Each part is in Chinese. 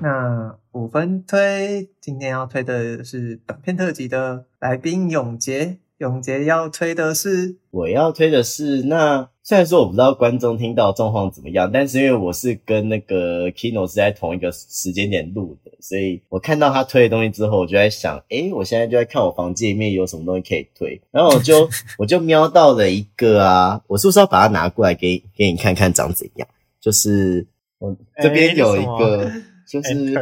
那五分推，今天要推的是短片特辑的来宾永杰。永杰要推的是，我要推的是。那虽然说我不知道观众听到状况怎么样，但是因为我是跟那个 Kino 是在同一个时间点录的，所以我看到他推的东西之后，我就在想，诶，我现在就在看我房间里面有什么东西可以推，然后我就 我就瞄到了一个啊，我是不是要把它拿过来给给你看看长怎样？就是我这边有一个，欸、就是就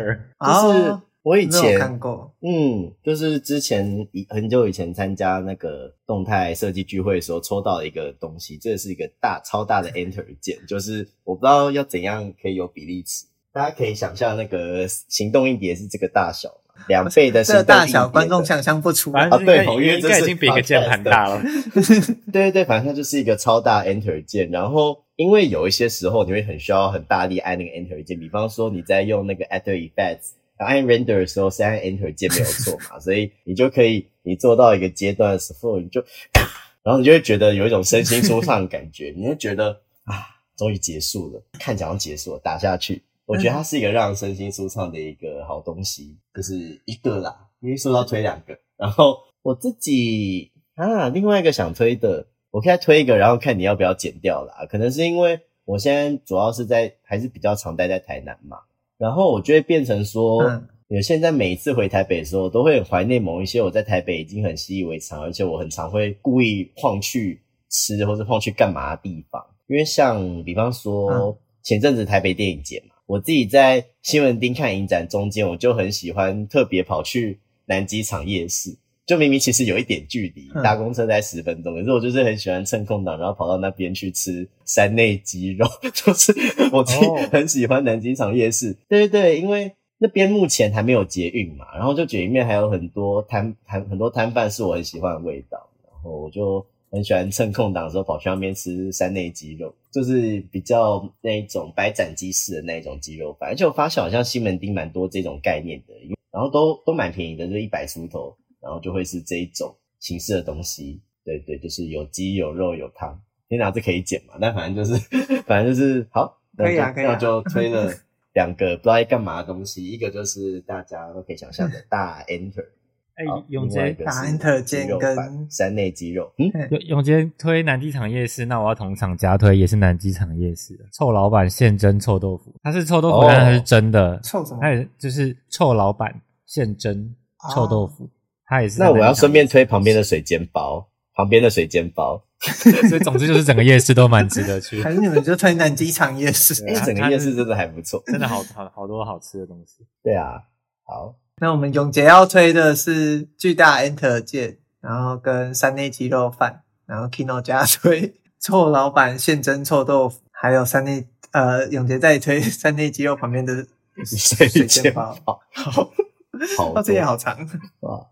是。哦我以前看过，嗯，就是之前以很久以前参加那个动态设计聚会的时候抽到的一个东西，这是一个大超大的 Enter 键，就是我不知道要怎样可以有比例尺，大家可以想象那个行动硬碟是这个大小嘛，两倍的，这大小观众想象不出来啊，对，因为这是已经比一个键盘大了，对对对，反正它就是一个超大 Enter 键，然后因为有一些时候你会很需要很大力按那个 Enter 键，比方说你在用那个 After Effects。按 render 的时候是按 enter 键没有错嘛，所以你就可以，你做到一个阶段的时候，你就，然后你就会觉得有一种身心舒畅的感觉，你会觉得啊，终于结束了，看起来结束了，打下去，我觉得它是一个让身心舒畅的一个好东西，就是一个啦，因为说到推两个，然后我自己啊，另外一个想推的，我可以再推一个，然后看你要不要剪掉啦，可能是因为我现在主要是在还是比较常待在台南嘛。然后我就会变成说，嗯，我现在每一次回台北的时候，都会很怀念某一些我在台北已经很习以为常，而且我很常会故意晃去吃或者晃去干嘛的地方。因为像比方说前阵子台北电影节嘛，我自己在新闻町看影展中间，我就很喜欢特别跑去南机场夜市。就明明其实有一点距离，搭公车才十分钟，可是我就是很喜欢趁空档，然后跑到那边去吃山内鸡肉，就是 我自己很喜欢南京场夜市。Oh. 对对对，因为那边目前还没有捷运嘛，然后就觉得里面还有很多摊摊很多摊贩是我很喜欢的味道，然后我就很喜欢趁空档的时候跑去那边吃山内鸡肉，就是比较那一种白斩鸡式的那一种鸡肉饭，而且我发现好像西门町蛮多这种概念的，然后都都蛮便宜的，就一百出头。然后就会是这一种形式的东西，对对，就是有鸡有肉有汤。天哪，这可以剪嘛？但反正就是，反正就是好，可以啊，可以啊。那就推了两个不知道在干嘛的东西，一个就是大家都可以想象的大 Enter，哎，永杰大 Enter 键跟山内鸡肉。嗯，永永杰推南机场夜市，那我要同场加推，也是南机场夜市的臭老板现蒸臭豆腐。它是臭豆腐，但它是真的。臭什么？它也就是臭老板现蒸臭豆腐。他也是。那我要顺便推旁边的水煎包，旁边的水煎包。所以总之就是整个夜市都蛮值得去。还是你们就推南机场夜市？因 为整个夜市真的还不错，真的好好好多好吃的东西。对啊，好。那我们永杰要推的是巨大 Enter 键，然后跟三内鸡肉饭，然后 Kino 加推臭老板现蒸臭豆腐，还有三内呃永杰在推三内鸡肉旁边的水煎包。好，好，好，这也好长哇。